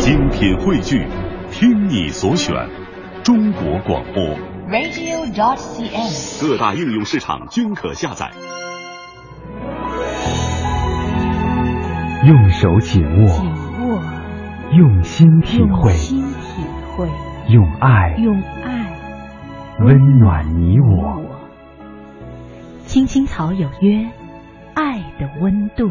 精品汇聚，听你所选，中国广播。radio.cn。各大应用市场均可下载。用手紧握，紧握，用心体会，用心体会，用爱用爱温暖你我。青青草有约，爱的温度。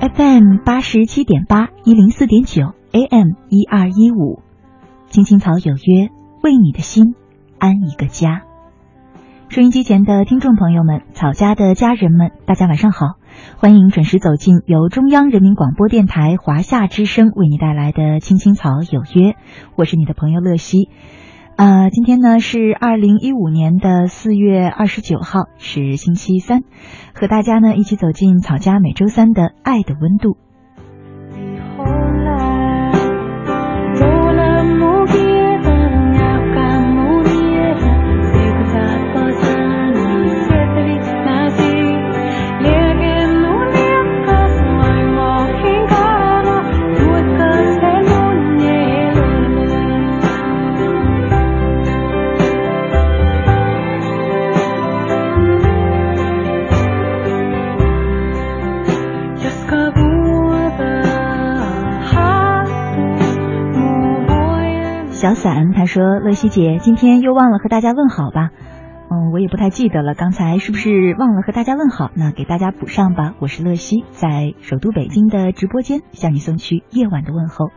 FM 八十七点八一零四点九。AM 一二一五，青青草有约，为你的心安一个家。收音机前的听众朋友们，草家的家人们，大家晚上好，欢迎准时走进由中央人民广播电台华夏之声为你带来的《青青草有约》，我是你的朋友乐西。呃，今天呢是二零一五年的四月二十九号，是星期三，和大家呢一起走进草家每周三的爱的温度。说：“乐西姐，今天又忘了和大家问好吧？嗯，我也不太记得了，刚才是不是忘了和大家问好？那给大家补上吧。我是乐西，在首都北京的直播间向你送去夜晚的问候。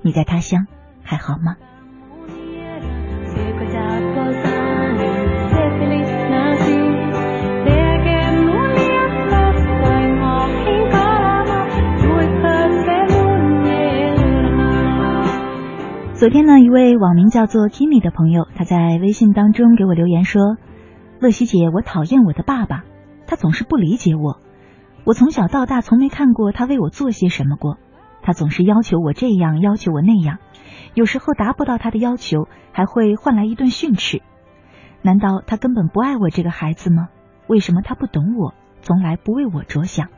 你在他乡还好吗？”昨天呢，一位网名叫做 Kimi 的朋友，他在微信当中给我留言说：“乐西姐，我讨厌我的爸爸，他总是不理解我。我从小到大从没看过他为我做些什么过，他总是要求我这样，要求我那样，有时候达不到他的要求，还会换来一顿训斥。难道他根本不爱我这个孩子吗？为什么他不懂我，从来不为我着想？”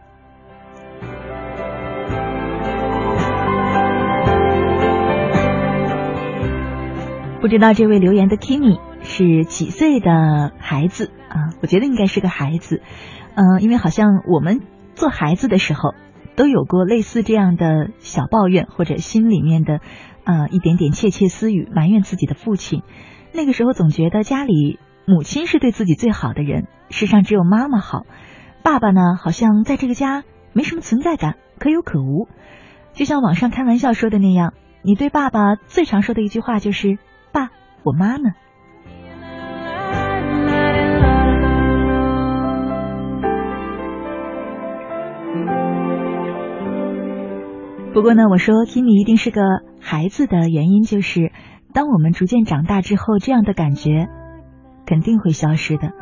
不知道这位留言的 Kimi 是几岁的孩子啊？我觉得应该是个孩子，嗯、因为好像我们做孩子的时候都有过类似这样的小抱怨，或者心里面的呃一点点窃窃私语，埋怨自己的父亲。那个时候总觉得家里母亲是对自己最好的人，世上只有妈妈好，爸爸呢好像在这个家没什么存在感，可有可无。就像网上开玩笑说的那样，你对爸爸最常说的一句话就是。我妈呢？不过呢，我说 Kimi 一定是个孩子的原因，就是当我们逐渐长大之后，这样的感觉肯定会消失的。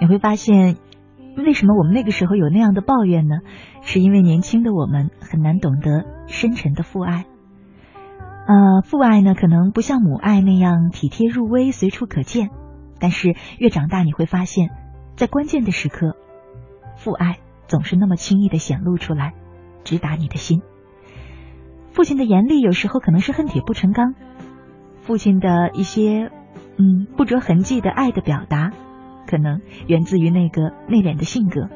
你会发现，为什么我们那个时候有那样的抱怨呢？是因为年轻的我们很难懂得深沉的父爱。呃，父爱呢，可能不像母爱那样体贴入微、随处可见，但是越长大，你会发现，在关键的时刻，父爱总是那么轻易的显露出来，直达你的心。父亲的严厉有时候可能是恨铁不成钢，父亲的一些嗯不着痕迹的爱的表达，可能源自于那个内敛的性格。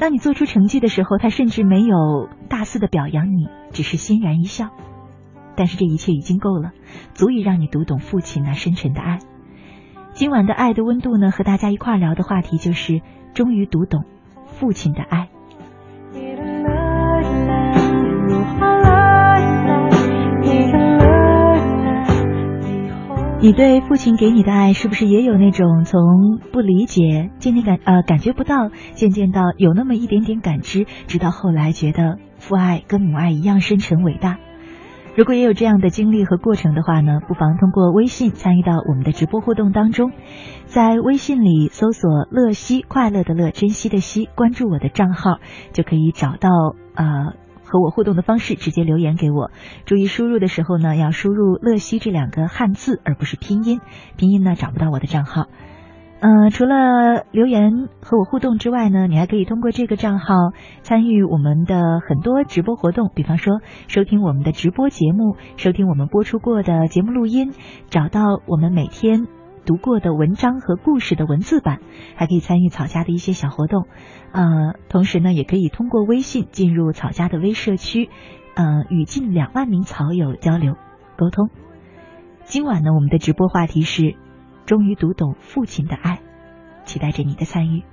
当你做出成绩的时候，他甚至没有大肆的表扬你，只是欣然一笑。但是这一切已经够了，足以让你读懂父亲那深沉的爱。今晚的爱的温度呢，和大家一块聊的话题就是终于读懂父亲的爱。你对父亲给你的爱，是不是也有那种从不理解，渐渐感呃感觉不到，渐渐到有那么一点点感知，直到后来觉得父爱跟母爱一样深沉伟大？如果也有这样的经历和过程的话呢，不妨通过微信参与到我们的直播互动当中，在微信里搜索“乐西”，快乐的乐，珍惜的惜，关注我的账号，就可以找到呃。和我互动的方式，直接留言给我。注意输入的时候呢，要输入“乐西”这两个汉字，而不是拼音。拼音呢找不到我的账号。嗯，除了留言和我互动之外呢，你还可以通过这个账号参与我们的很多直播活动，比方说收听我们的直播节目，收听我们播出过的节目录音，找到我们每天。读过的文章和故事的文字版，还可以参与草家的一些小活动，呃，同时呢，也可以通过微信进入草家的微社区，呃，与近两万名草友交流沟通。今晚呢，我们的直播话题是终于读懂父亲的爱，期待着你的参与。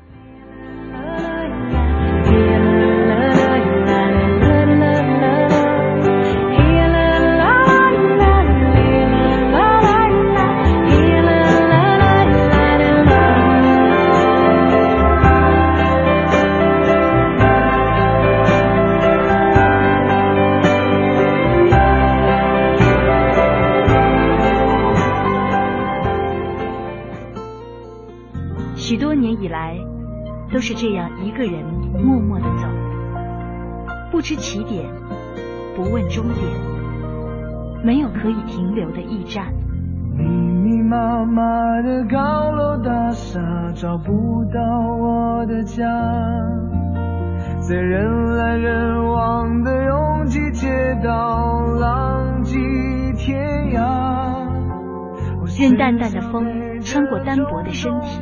都是这样一个人默默的走，不知起点，不问终点，没有可以停留的驿站。密密麻麻的高楼大厦找不到我的家，在人来人往的拥挤街道，浪迹天涯。任淡淡的风穿过单薄的身体。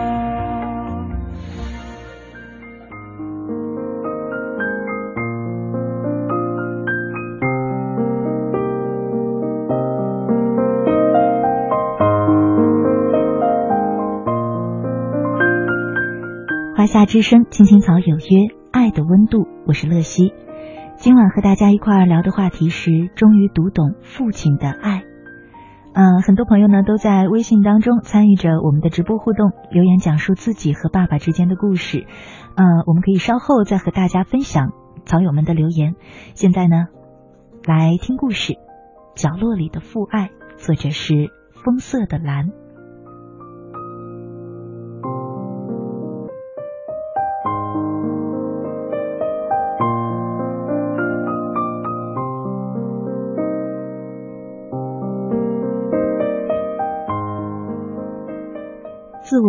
华夏之声，青青草有约，爱的温度，我是乐西。今晚和大家一块儿聊的话题是，终于读懂父亲的爱。嗯，很多朋友呢都在微信当中参与着我们的直播互动，留言讲述自己和爸爸之间的故事。呃，我们可以稍后再和大家分享草友们的留言。现在呢，来听故事，《角落里的父爱》，作者是风色的蓝。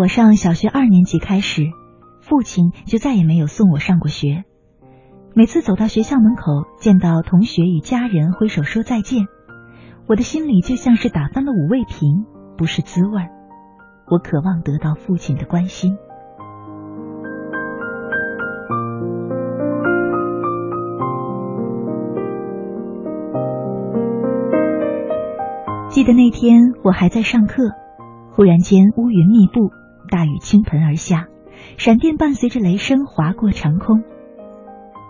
我上小学二年级开始，父亲就再也没有送我上过学。每次走到学校门口，见到同学与家人挥手说再见，我的心里就像是打翻了五味瓶，不是滋味。我渴望得到父亲的关心。记得那天我还在上课。忽然间，乌云密布，大雨倾盆而下，闪电伴随着雷声划过长空。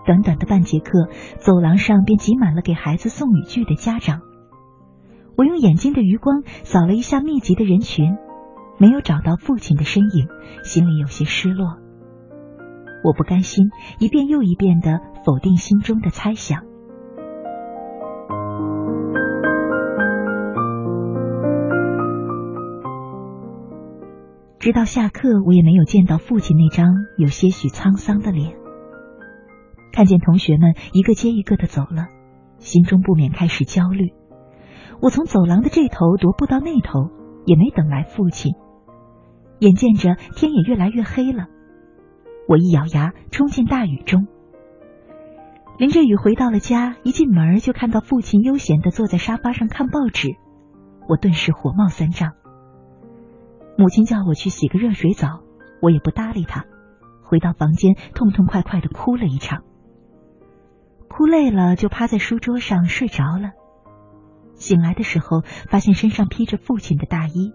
短短的半节课，走廊上便挤满了给孩子送雨具的家长。我用眼睛的余光扫了一下密集的人群，没有找到父亲的身影，心里有些失落。我不甘心，一遍又一遍的否定心中的猜想。直到下课，我也没有见到父亲那张有些许沧桑的脸。看见同学们一个接一个的走了，心中不免开始焦虑。我从走廊的这头踱步到那头，也没等来父亲。眼见着天也越来越黑了，我一咬牙冲进大雨中。淋着雨回到了家，一进门就看到父亲悠闲的坐在沙发上看报纸，我顿时火冒三丈。母亲叫我去洗个热水澡，我也不搭理她，回到房间痛痛快快的哭了一场。哭累了就趴在书桌上睡着了。醒来的时候，发现身上披着父亲的大衣，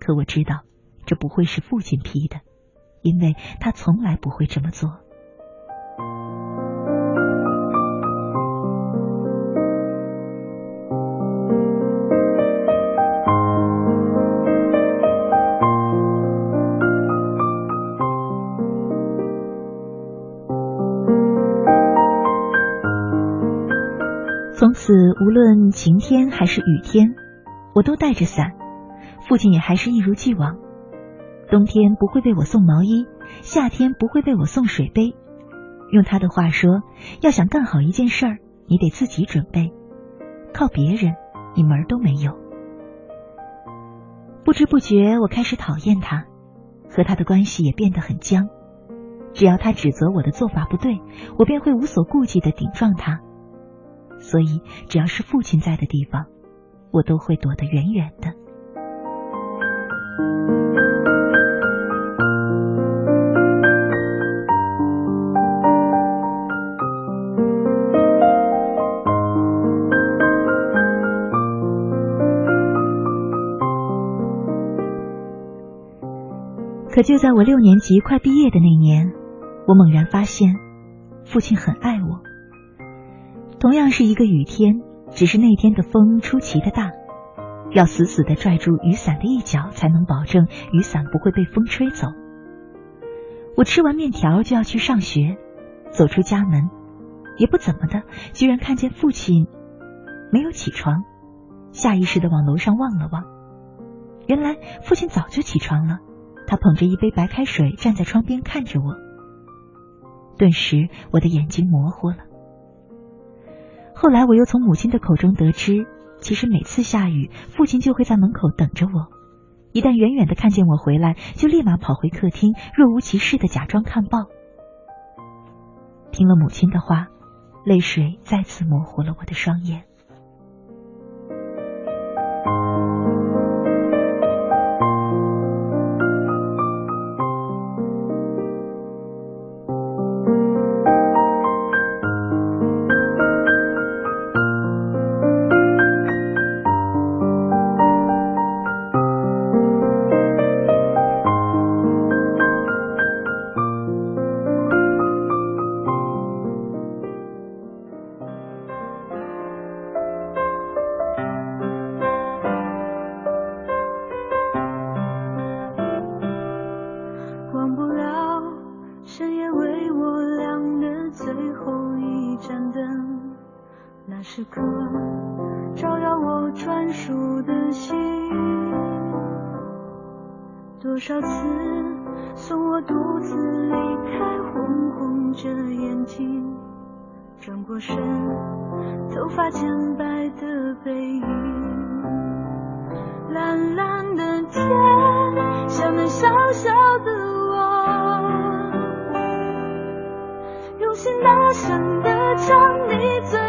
可我知道这不会是父亲披的，因为他从来不会这么做。此，无论晴天还是雨天，我都带着伞。父亲也还是一如既往，冬天不会为我送毛衣，夏天不会为我送水杯。用他的话说，要想干好一件事儿，你得自己准备，靠别人你门儿都没有。不知不觉，我开始讨厌他，和他的关系也变得很僵。只要他指责我的做法不对，我便会无所顾忌的顶撞他。所以，只要是父亲在的地方，我都会躲得远远的。可就在我六年级快毕业的那年，我猛然发现，父亲很爱我。同样是一个雨天，只是那天的风出奇的大，要死死的拽住雨伞的一角，才能保证雨伞不会被风吹走。我吃完面条就要去上学，走出家门，也不怎么的，居然看见父亲没有起床，下意识的往楼上望了望，原来父亲早就起床了，他捧着一杯白开水站在窗边看着我，顿时我的眼睛模糊了。后来，我又从母亲的口中得知，其实每次下雨，父亲就会在门口等着我。一旦远远的看见我回来，就立马跑回客厅，若无其事的假装看报。听了母亲的话，泪水再次模糊了我的双眼。歌照耀我专属的心，多少次送我独自离开，红红着眼睛，转过身，头发渐白的背影，蓝蓝的天，像个小小的我，用心大声的唱，你最。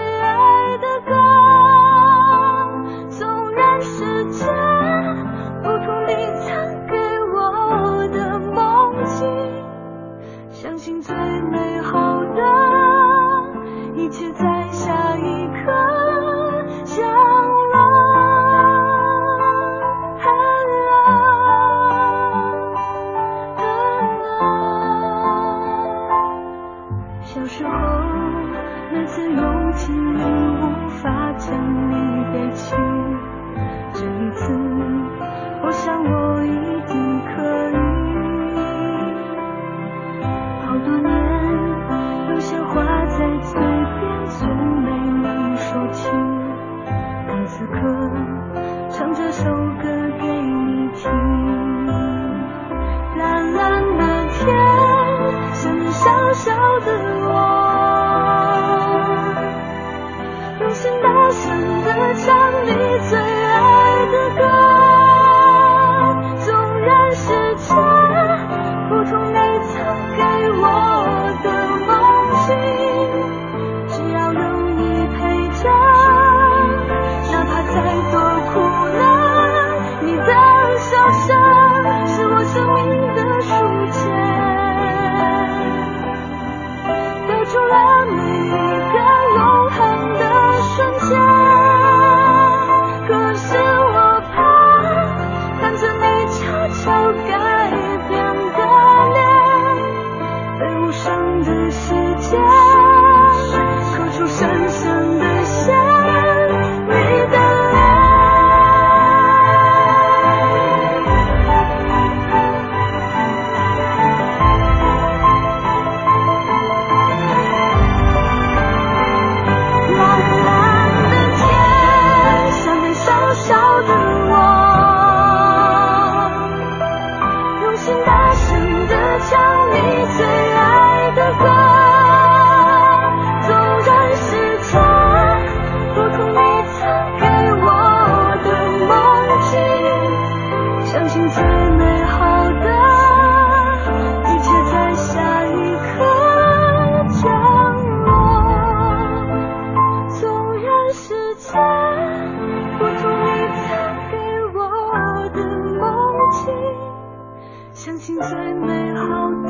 相信最美好的，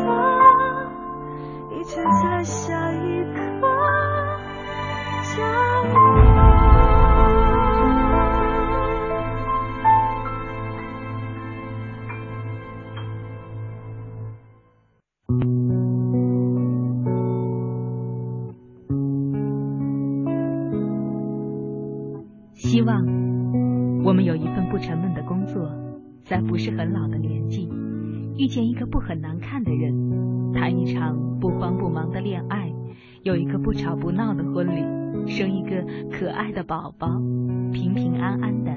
一切在下一刻降临。宝宝，平平安安的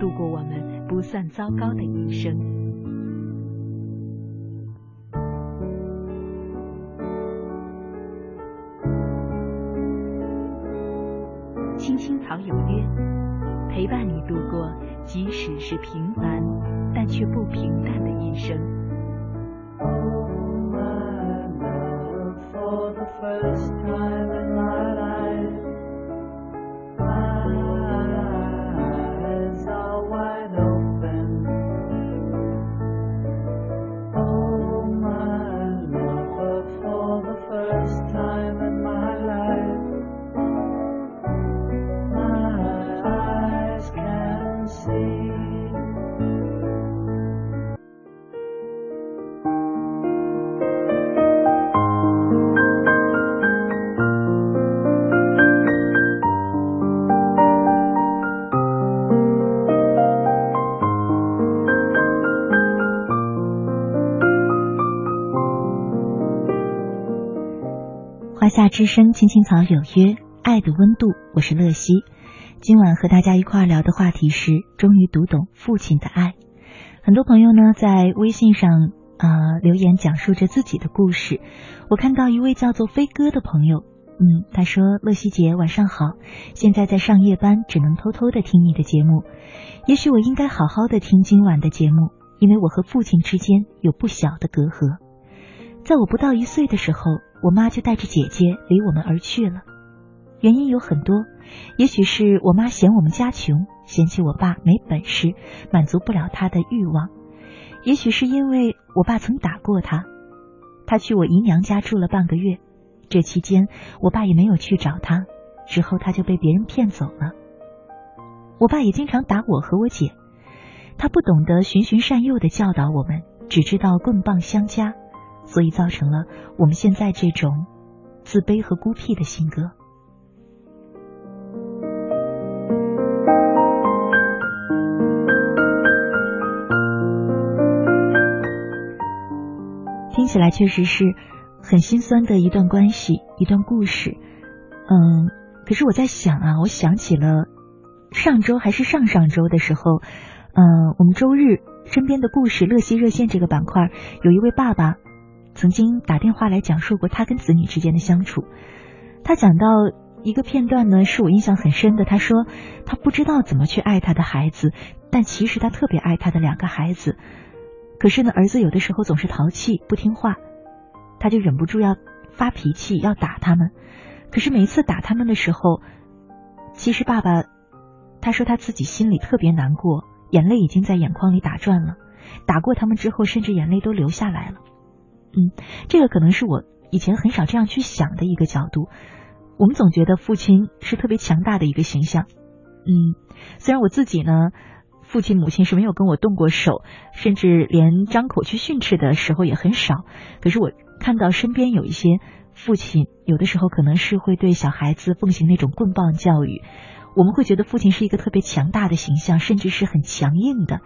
度过我们不算糟糕的一生。青青草有约。陪伴你度过，即使是平凡，但却不平淡的一生。夏之声，青青草有约，爱的温度，我是乐西。今晚和大家一块聊的话题是，终于读懂父亲的爱。很多朋友呢在微信上啊留言，讲述着自己的故事。我看到一位叫做飞哥的朋友，嗯，他说：“乐西姐晚上好，现在在上夜班，只能偷偷的听你的节目。也许我应该好好的听今晚的节目，因为我和父亲之间有不小的隔阂。在我不到一岁的时候。”我妈就带着姐姐离我们而去了，原因有很多，也许是我妈嫌我们家穷，嫌弃我爸没本事，满足不了她的欲望；也许是因为我爸曾打过她，她去我姨娘家住了半个月，这期间我爸也没有去找她，之后她就被别人骗走了。我爸也经常打我和我姐，他不懂得循循善诱的教导我们，只知道棍棒相加。所以造成了我们现在这种自卑和孤僻的性格。听起来确实是很心酸的一段关系，一段故事。嗯，可是我在想啊，我想起了上周还是上上周的时候，嗯，我们周日身边的故事乐西热线这个板块，有一位爸爸。曾经打电话来讲述过他跟子女之间的相处，他讲到一个片段呢，是我印象很深的。他说他不知道怎么去爱他的孩子，但其实他特别爱他的两个孩子。可是呢，儿子有的时候总是淘气不听话，他就忍不住要发脾气，要打他们。可是每一次打他们的时候，其实爸爸他说他自己心里特别难过，眼泪已经在眼眶里打转了。打过他们之后，甚至眼泪都流下来了。嗯，这个可能是我以前很少这样去想的一个角度。我们总觉得父亲是特别强大的一个形象。嗯，虽然我自己呢，父亲母亲是没有跟我动过手，甚至连张口去训斥的时候也很少。可是我看到身边有一些父亲，有的时候可能是会对小孩子奉行那种棍棒教育。我们会觉得父亲是一个特别强大的形象，甚至是很强硬的。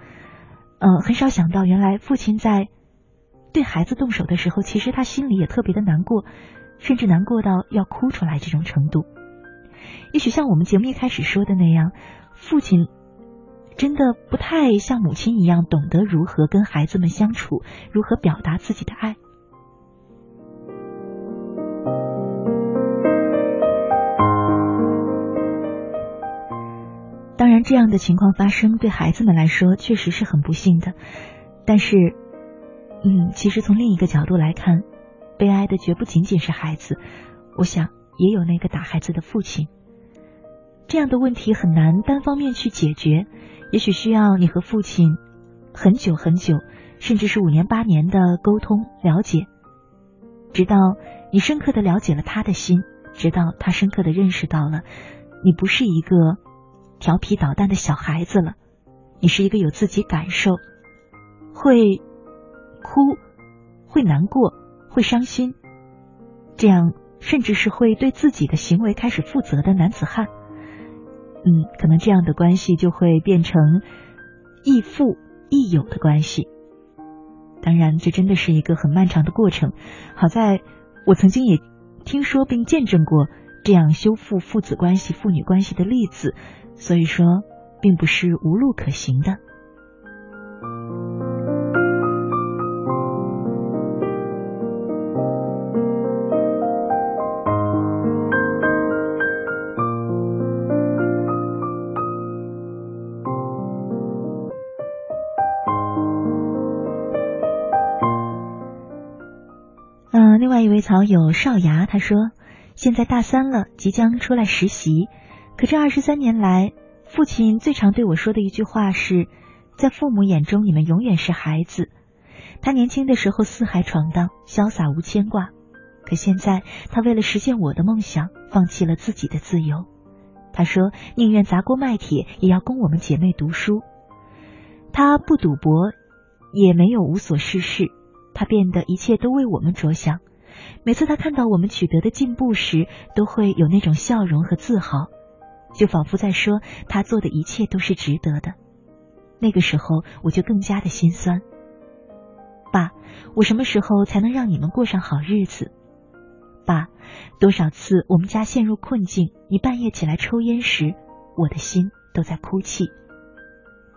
嗯，很少想到原来父亲在。对孩子动手的时候，其实他心里也特别的难过，甚至难过到要哭出来这种程度。也许像我们节目一开始说的那样，父亲真的不太像母亲一样懂得如何跟孩子们相处，如何表达自己的爱。当然，这样的情况发生对孩子们来说确实是很不幸的，但是。嗯，其实从另一个角度来看，悲哀的绝不仅仅是孩子，我想也有那个打孩子的父亲。这样的问题很难单方面去解决，也许需要你和父亲很久很久，甚至是五年八年的沟通了解，直到你深刻的了解了他的心，直到他深刻的认识到了你不是一个调皮捣蛋的小孩子了，你是一个有自己感受，会哭，会难过，会伤心，这样甚至是会对自己的行为开始负责的男子汉。嗯，可能这样的关系就会变成亦父亦友的关系。当然，这真的是一个很漫长的过程。好在我曾经也听说并见证过这样修复父子关系、父女关系的例子，所以说并不是无路可行的。草友少牙他说：“现在大三了，即将出来实习。可这二十三年来，父亲最常对我说的一句话是，在父母眼中，你们永远是孩子。他年轻的时候四海闯荡，潇洒无牵挂。可现在，他为了实现我的梦想，放弃了自己的自由。他说，宁愿砸锅卖铁，也要供我们姐妹读书。他不赌博，也没有无所事事。他变得一切都为我们着想。”每次他看到我们取得的进步时，都会有那种笑容和自豪，就仿佛在说他做的一切都是值得的。那个时候，我就更加的心酸。爸，我什么时候才能让你们过上好日子？爸，多少次我们家陷入困境，你半夜起来抽烟时，我的心都在哭泣。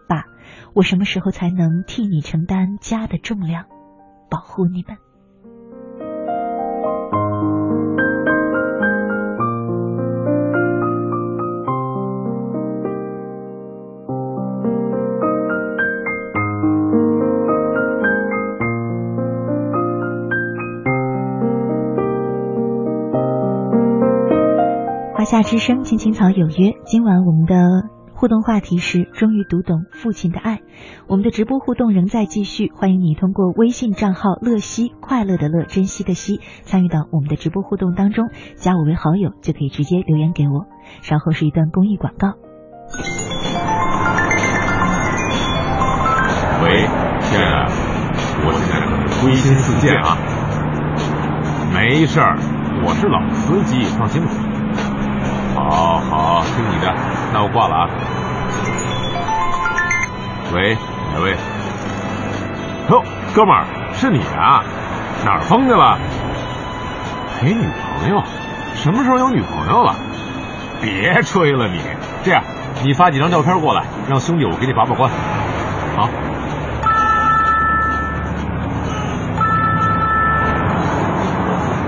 爸，我什么时候才能替你承担家的重量，保护你们？夏之声，青青草有约。今晚我们的互动话题是：终于读懂父亲的爱。我们的直播互动仍在继续，欢迎你通过微信账号“乐西快乐的乐珍惜的惜”参与到我们的直播互动当中，加我为好友就可以直接留言给我。稍后是一段公益广告。喂，亲爱的，我现在归心似箭啊。没事儿，我是老司机，放心吧。好好听你的，那我挂了啊。喂，哪位？哟，哥们儿，是你啊？哪儿疯去了？陪女朋友？什么时候有女朋友了？别吹了你。这样，你发几张照片过来，让兄弟我给你把把关。好。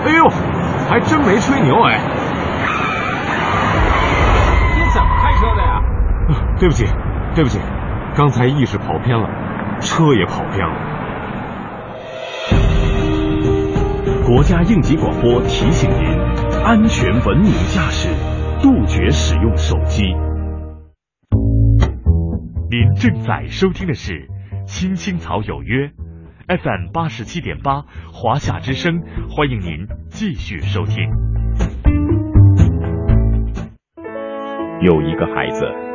哎呦，还真没吹牛哎。对不起，对不起，刚才意识跑偏了，车也跑偏了。国家应急广播提醒您：安全文明驾驶，杜绝使用手机。您正在收听的是《青青草有约》FM 八十七点八，华夏之声，欢迎您继续收听。有一个孩子。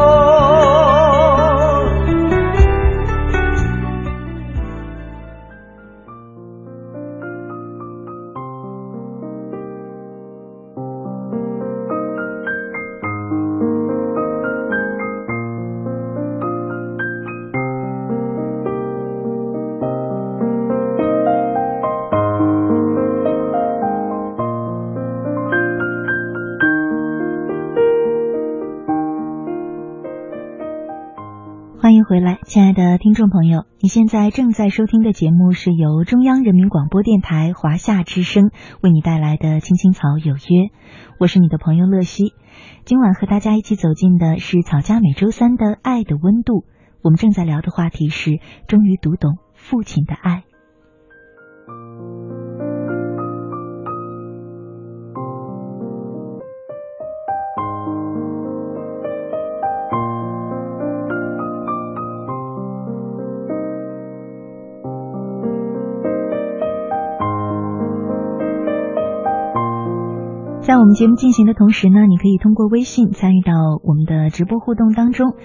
听众朋友，你现在正在收听的节目是由中央人民广播电台华夏之声为你带来的《青青草有约》，我是你的朋友乐西。今晚和大家一起走进的是草家每周三的《爱的温度》，我们正在聊的话题是终于读懂父亲的爱。节目进行的同时呢，你可以通过微信参与到我们的直播互动当中，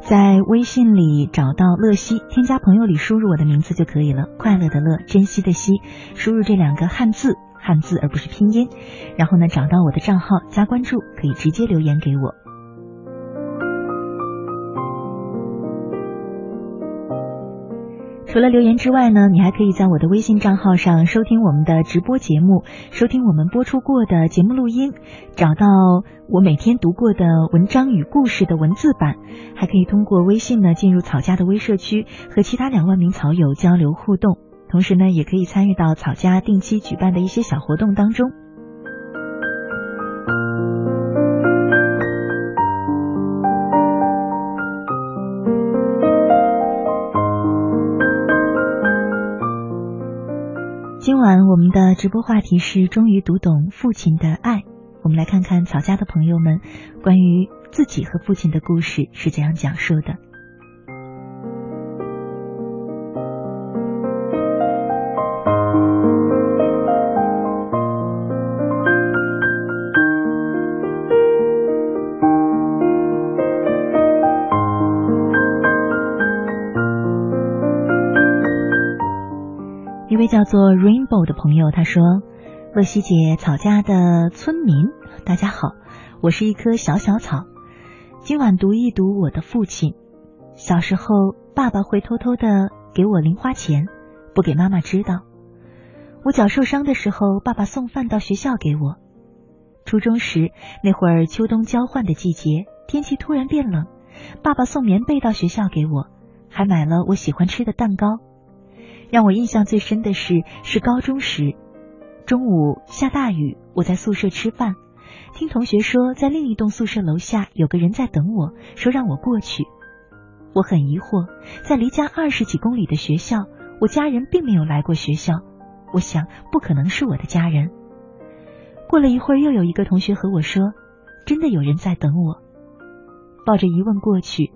在微信里找到乐西，添加朋友里输入我的名字就可以了，快乐的乐，珍惜的惜，输入这两个汉字，汉字而不是拼音，然后呢找到我的账号加关注，可以直接留言给我。除了留言之外呢，你还可以在我的微信账号上收听我们的直播节目，收听我们播出过的节目录音，找到我每天读过的文章与故事的文字版，还可以通过微信呢进入草家的微社区，和其他两万名草友交流互动，同时呢也可以参与到草家定期举办的一些小活动当中。今晚我们的直播话题是终于读懂父亲的爱。我们来看看曹家的朋友们关于自己和父亲的故事是怎样讲述的。叫做 Rainbow 的朋友，他说：“乐西姐，草家的村民，大家好，我是一棵小小草。今晚读一读我的父亲。小时候，爸爸会偷偷的给我零花钱，不给妈妈知道。我脚受伤的时候，爸爸送饭到学校给我。初中时，那会儿秋冬交换的季节，天气突然变冷，爸爸送棉被到学校给我，还买了我喜欢吃的蛋糕。”让我印象最深的是，是高中时，中午下大雨，我在宿舍吃饭，听同学说在另一栋宿舍楼下有个人在等我，说让我过去。我很疑惑，在离家二十几公里的学校，我家人并没有来过学校，我想不可能是我的家人。过了一会儿，又有一个同学和我说，真的有人在等我。抱着疑问过去，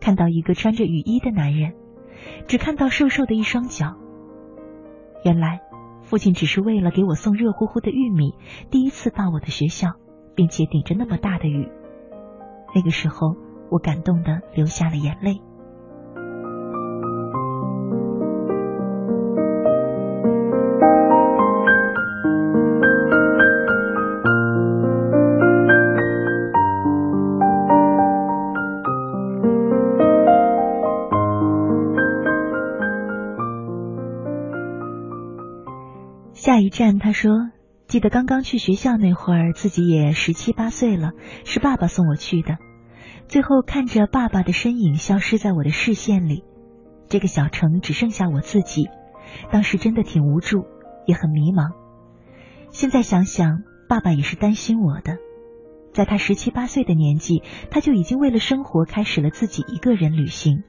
看到一个穿着雨衣的男人。只看到瘦瘦的一双脚。原来，父亲只是为了给我送热乎乎的玉米，第一次到我的学校，并且顶着那么大的雨。那个时候，我感动的流下了眼泪。战，他说：“记得刚刚去学校那会儿，自己也十七八岁了，是爸爸送我去的。最后看着爸爸的身影消失在我的视线里，这个小城只剩下我自己，当时真的挺无助，也很迷茫。现在想想，爸爸也是担心我的。在他十七八岁的年纪，他就已经为了生活开始了自己一个人旅行，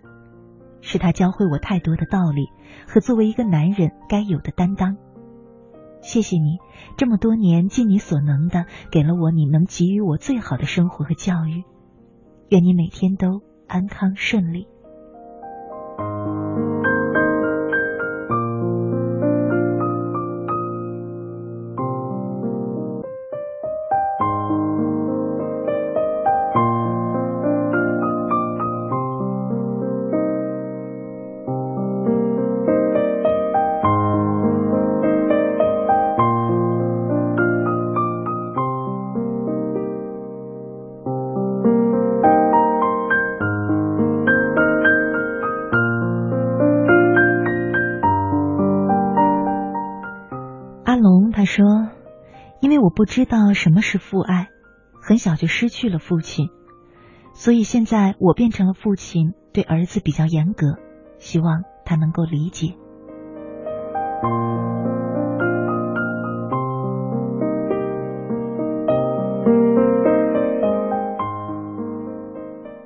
是他教会我太多的道理和作为一个男人该有的担当。谢谢你这么多年尽你所能的给了我你能给予我最好的生活和教育，愿你每天都安康顺利。不知道什么是父爱，很小就失去了父亲，所以现在我变成了父亲，对儿子比较严格，希望他能够理解。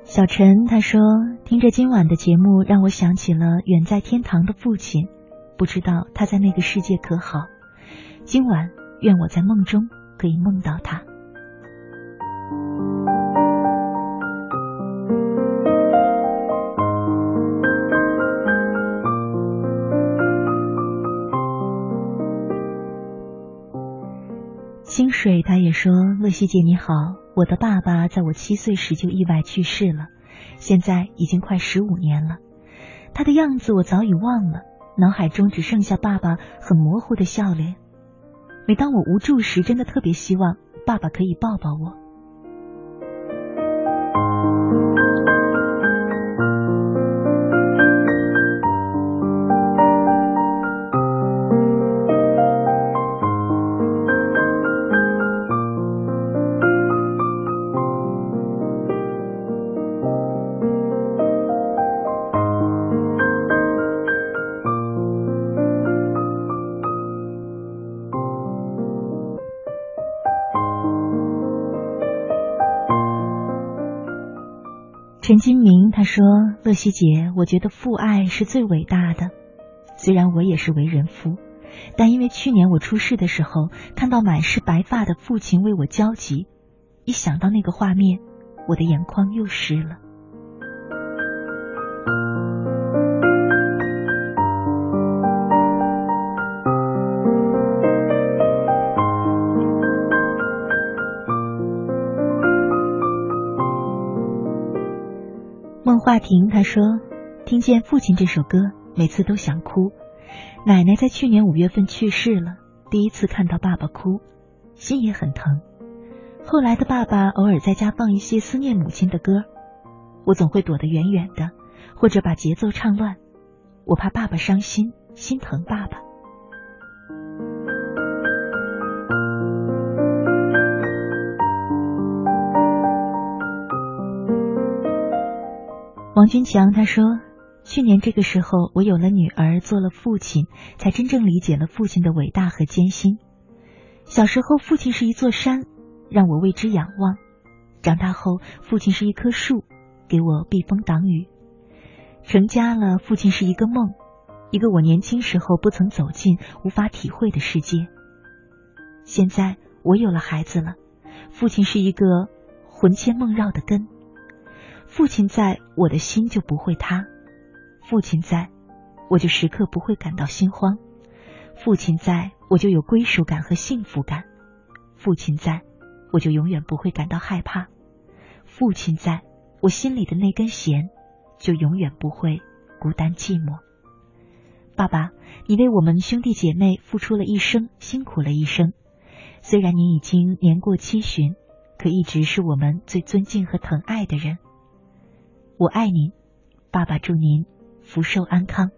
小陈他说，听着今晚的节目，让我想起了远在天堂的父亲，不知道他在那个世界可好。今晚，愿我在梦中可以梦到他。清水他也说：“乐西姐你好，我的爸爸在我七岁时就意外去世了，现在已经快十五年了。他的样子我早已忘了，脑海中只剩下爸爸很模糊的笑脸。”每当我无助时，真的特别希望爸爸可以抱抱我。说：“乐西姐，我觉得父爱是最伟大的。虽然我也是为人夫，但因为去年我出事的时候看到满是白发的父亲为我焦急，一想到那个画面，我的眼眶又湿了。”婷她说：“听见《父亲》这首歌，每次都想哭。奶奶在去年五月份去世了，第一次看到爸爸哭，心也很疼。后来的爸爸偶尔在家放一些思念母亲的歌，我总会躲得远远的，或者把节奏唱乱，我怕爸爸伤心，心疼爸爸。”王军强他说：“去年这个时候，我有了女儿，做了父亲，才真正理解了父亲的伟大和艰辛。小时候，父亲是一座山，让我为之仰望；长大后，父亲是一棵树，给我避风挡雨。成家了，父亲是一个梦，一个我年轻时候不曾走进、无法体会的世界。现在我有了孩子了，父亲是一个魂牵梦绕的根。”父亲在我的心就不会塌，父亲在，我就时刻不会感到心慌；父亲在，我就有归属感和幸福感；父亲在，我就永远不会感到害怕；父亲在，我心里的那根弦就永远不会孤单寂寞。爸爸，你为我们兄弟姐妹付出了一生，辛苦了一生。虽然你已经年过七旬，可一直是我们最尊敬和疼爱的人。我爱您，爸爸，祝您福寿安康。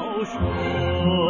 都说。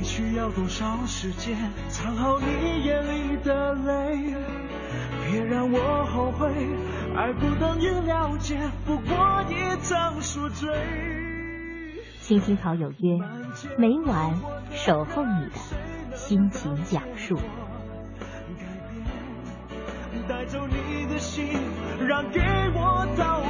你需要多少时间藏好你眼里的泪？别让我后悔，爱不等于了解，不过一场宿醉。青青草有约，每晚守候你的心情讲述。带走你的心，让给我逃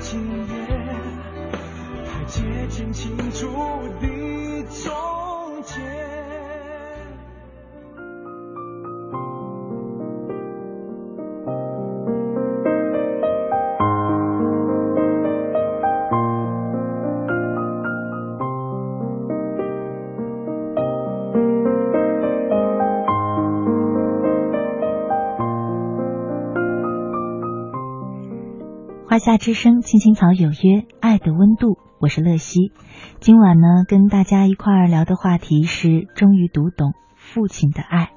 今夜太接近情注定夏之声，青青草有约，爱的温度，我是乐西。今晚呢，跟大家一块儿聊的话题是终于读懂父亲的爱。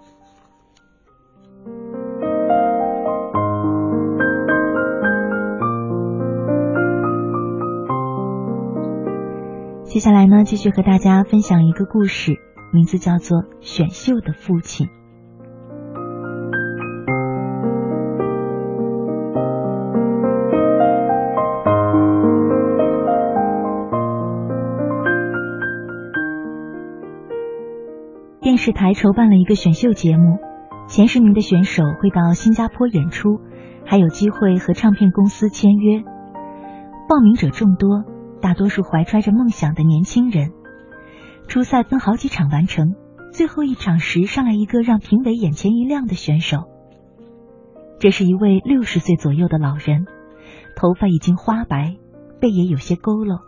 接下来呢，继续和大家分享一个故事，名字叫做《选秀的父亲》。视台筹办了一个选秀节目，前十名的选手会到新加坡演出，还有机会和唱片公司签约。报名者众多，大多数怀揣着梦想的年轻人。初赛分好几场完成，最后一场时上来一个让评委眼前一亮的选手。这是一位六十岁左右的老人，头发已经花白，背也有些佝偻，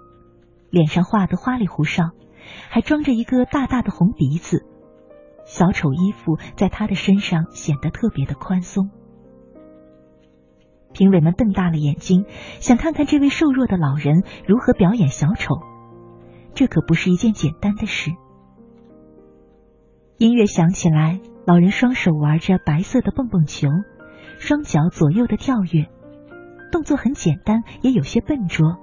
脸上画得花里胡哨，还装着一个大大的红鼻子。小丑衣服在他的身上显得特别的宽松。评委们瞪大了眼睛，想看看这位瘦弱的老人如何表演小丑。这可不是一件简单的事。音乐响起来，老人双手玩着白色的蹦蹦球，双脚左右的跳跃，动作很简单，也有些笨拙。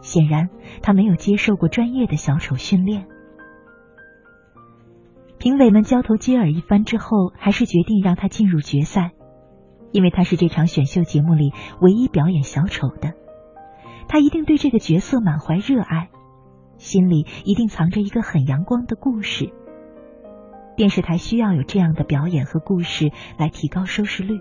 显然，他没有接受过专业的小丑训练。评委们交头接耳一番之后，还是决定让他进入决赛，因为他是这场选秀节目里唯一表演小丑的。他一定对这个角色满怀热爱，心里一定藏着一个很阳光的故事。电视台需要有这样的表演和故事来提高收视率。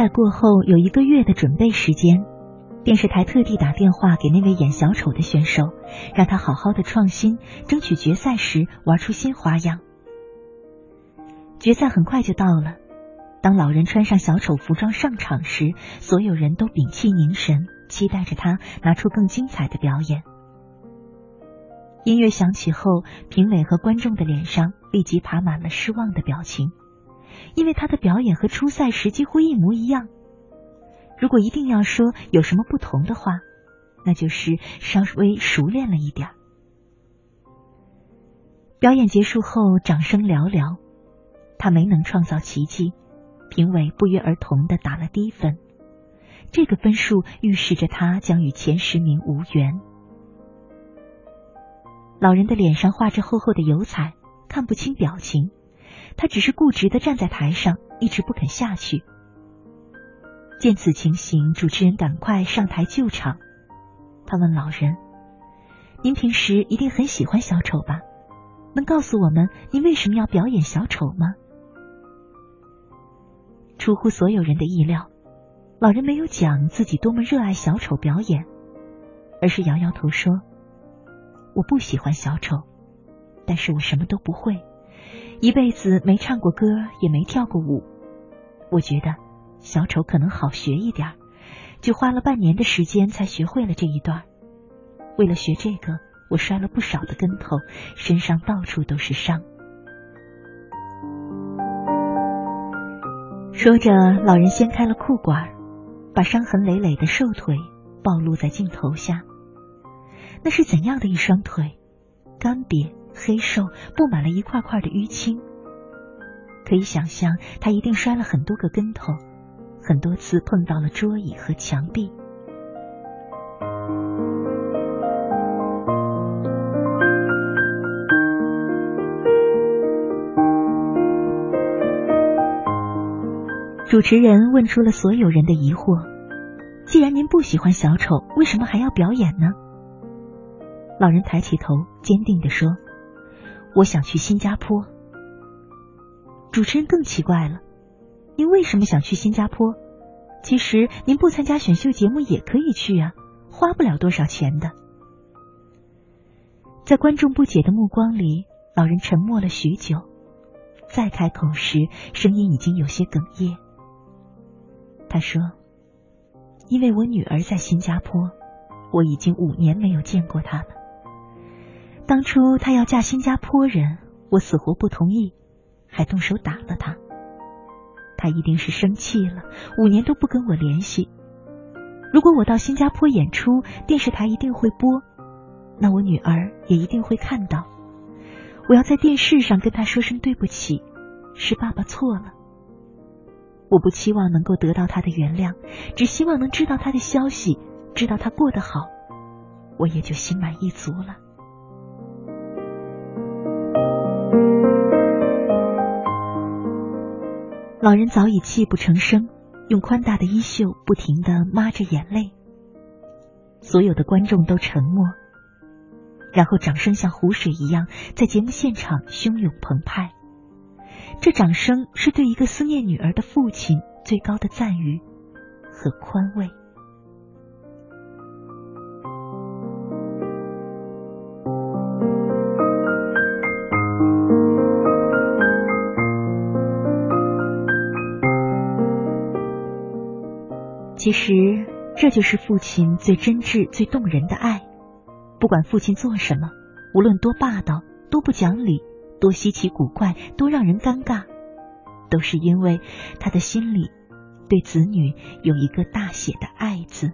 赛过后有一个月的准备时间，电视台特地打电话给那位演小丑的选手，让他好好的创新，争取决赛时玩出新花样。决赛很快就到了，当老人穿上小丑服装上场时，所有人都屏气凝神，期待着他拿出更精彩的表演。音乐响起后，评委和观众的脸上立即爬满了失望的表情。因为他的表演和初赛时几乎一模一样。如果一定要说有什么不同的话，那就是稍微熟练了一点。表演结束后，掌声寥寥。他没能创造奇迹，评委不约而同的打了低分。这个分数预示着他将与前十名无缘。老人的脸上画着厚厚的油彩，看不清表情。他只是固执的站在台上，一直不肯下去。见此情形，主持人赶快上台救场。他问老人：“您平时一定很喜欢小丑吧？能告诉我们您为什么要表演小丑吗？”出乎所有人的意料，老人没有讲自己多么热爱小丑表演，而是摇摇头说：“我不喜欢小丑，但是我什么都不会。”一辈子没唱过歌，也没跳过舞。我觉得小丑可能好学一点，就花了半年的时间才学会了这一段。为了学这个，我摔了不少的跟头，身上到处都是伤。说着，老人掀开了裤管，把伤痕累累的瘦腿暴露在镜头下。那是怎样的一双腿？干瘪。黑瘦，布满了一块块的淤青。可以想象，他一定摔了很多个跟头，很多次碰到了桌椅和墙壁。主持人问出了所有人的疑惑：“既然您不喜欢小丑，为什么还要表演呢？”老人抬起头，坚定地说：“我想去新加坡。”主持人更奇怪了：“您为什么想去新加坡？其实您不参加选秀节目也可以去啊，花不了多少钱的。”在观众不解的目光里，老人沉默了许久，再开口时，声音已经有些哽咽。他说：“因为我女儿在新加坡，我已经五年没有见过他们。当初她要嫁新加坡人，我死活不同意，还动手打了她。她一定是生气了，五年都不跟我联系。如果我到新加坡演出，电视台一定会播，那我女儿也一定会看到。我要在电视上跟她说声对不起，是爸爸错了。”我不期望能够得到他的原谅，只希望能知道他的消息，知道他过得好，我也就心满意足了。老人早已泣不成声，用宽大的衣袖不停的抹着眼泪。所有的观众都沉默，然后掌声像湖水一样在节目现场汹涌澎湃。这掌声是对一个思念女儿的父亲最高的赞誉和宽慰。其实，这就是父亲最真挚、最动人的爱。不管父亲做什么，无论多霸道、多不讲理。多稀奇古怪，多让人尴尬，都是因为他的心里对子女有一个大写的“爱”字。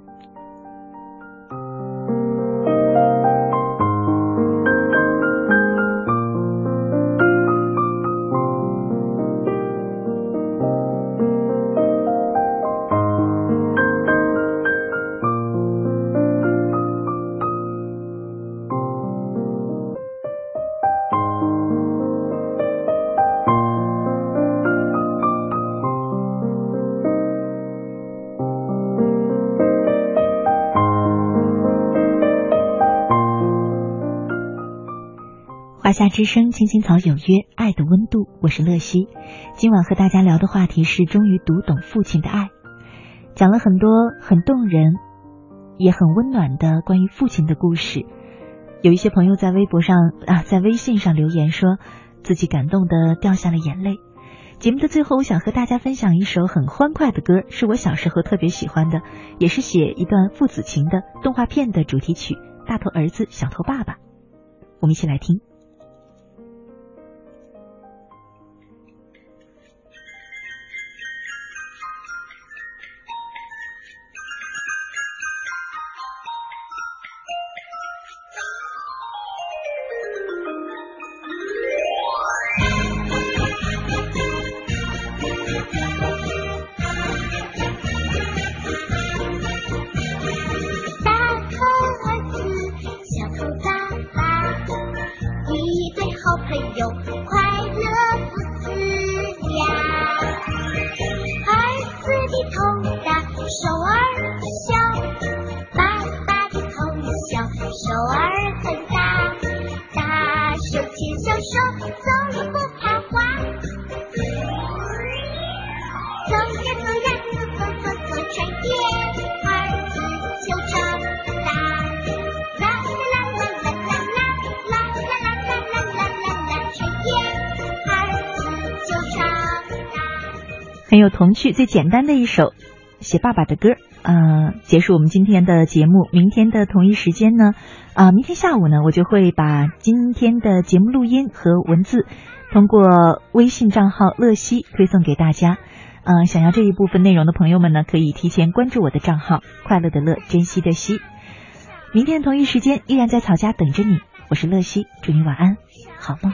夏之声，青青草有约，爱的温度，我是乐西。今晚和大家聊的话题是终于读懂父亲的爱，讲了很多很动人，也很温暖的关于父亲的故事。有一些朋友在微博上啊，在微信上留言说自己感动的掉下了眼泪。节目的最后，我想和大家分享一首很欢快的歌，是我小时候特别喜欢的，也是写一段父子情的动画片的主题曲《大头儿子小头爸爸》，我们一起来听。童趣，最简单的一首写爸爸的歌，呃，结束我们今天的节目。明天的同一时间呢，啊，明天下午呢，我就会把今天的节目录音和文字通过微信账号乐西推送给大家。嗯，想要这一部分内容的朋友们呢，可以提前关注我的账号“快乐的乐，珍惜的惜”。明天同一时间依然在草家等着你，我是乐西，祝你晚安，好梦。